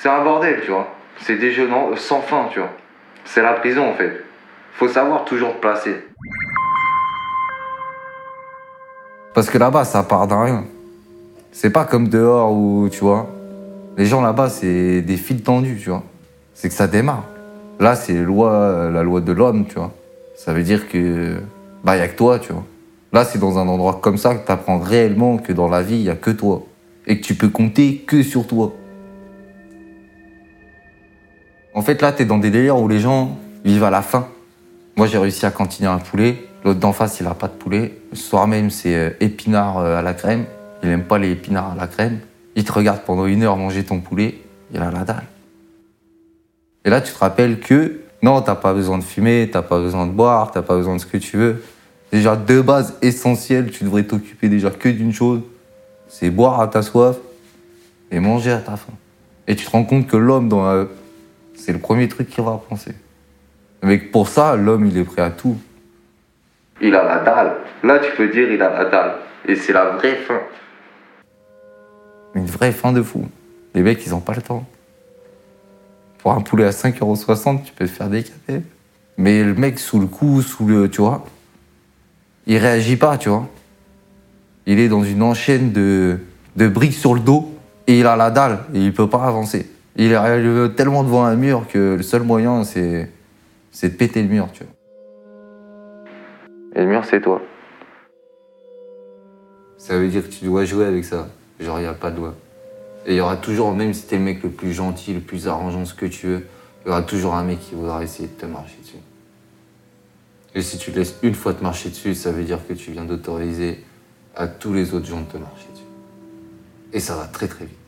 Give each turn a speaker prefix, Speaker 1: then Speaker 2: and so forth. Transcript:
Speaker 1: C'est un bordel, tu vois. C'est des jeux non- sans fin, tu vois. C'est la prison, en fait. Faut savoir toujours te placer. Parce que là-bas, ça part d'un rien. C'est pas comme dehors où, tu vois, les gens là-bas, c'est des fils tendus, tu vois. C'est que ça démarre. Là, c'est la loi de l'homme, tu vois. Ça veut dire que, bah, y a que toi, tu vois. Là, c'est dans un endroit comme ça que tu apprends réellement que dans la vie, il a que toi. Et que tu peux compter que sur toi. En fait, là, t'es dans des délires où les gens vivent à la faim. Moi, j'ai réussi à cantiner un poulet. L'autre d'en face, il a pas de poulet. Le soir même, c'est euh, épinards euh, à la crème. Il aime pas les épinards à la crème. Il te regarde pendant une heure manger ton poulet. Il a la dalle. Et là, tu te rappelles que non, t'as pas besoin de fumer, t'as pas besoin de boire, t'as pas besoin de ce que tu veux. Déjà, deux bases essentielles, tu devrais t'occuper déjà que d'une chose. C'est boire à ta soif et manger à ta faim. Et tu te rends compte que l'homme, dans la- c'est le premier truc qu'il va penser. Mais pour ça, l'homme, il est prêt à tout. Il a la dalle. Là, tu peux dire, il a la dalle. Et c'est la vraie faim. Une vraie faim de fou. Les mecs, ils ont pas le temps. Pour un poulet à 5,60€, tu peux te faire décaper. Mais le mec, sous le coup, sous le. Tu vois, il réagit pas, tu vois. Il est dans une enchaîne de, de briques sur le dos et il a la dalle et il peut pas avancer. Il est tellement devant un mur que le seul moyen, c'est c'est de péter le mur, tu vois. Et le mur, c'est toi. Ça veut dire que tu dois jouer avec ça. Genre, il n'y a pas de loi. Et il y aura toujours, même si t'es le mec le plus gentil, le plus arrangeant, ce que tu veux, il y aura toujours un mec qui voudra essayer de te marcher dessus. Et si tu te laisses une fois te marcher dessus, ça veut dire que tu viens d'autoriser à tous les autres gens de te marcher dessus. Et ça va très très vite.